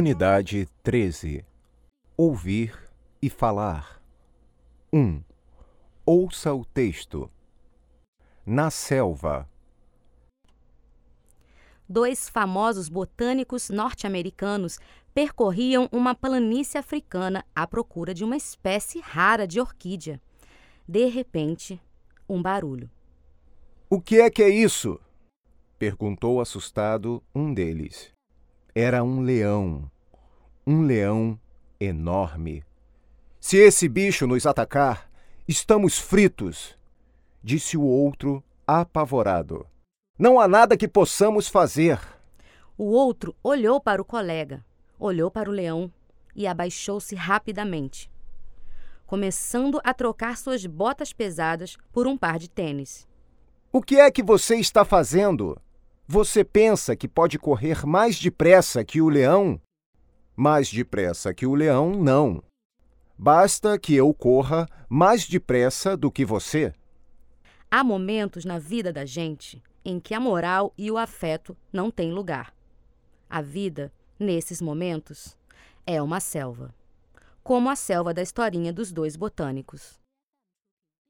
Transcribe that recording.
Unidade 13 Ouvir e falar. 1. Ouça o texto. Na selva. Dois famosos botânicos norte-americanos percorriam uma planície africana à procura de uma espécie rara de orquídea. De repente, um barulho. O que é que é isso? perguntou assustado um deles. Era um leão. Um leão enorme. Se esse bicho nos atacar, estamos fritos, disse o outro, apavorado. Não há nada que possamos fazer. O outro olhou para o colega, olhou para o leão e abaixou-se rapidamente, começando a trocar suas botas pesadas por um par de tênis. O que é que você está fazendo? Você pensa que pode correr mais depressa que o leão? Mais depressa que o leão, não. Basta que eu corra mais depressa do que você. Há momentos na vida da gente em que a moral e o afeto não têm lugar. A vida, nesses momentos, é uma selva. Como a selva da historinha dos dois botânicos.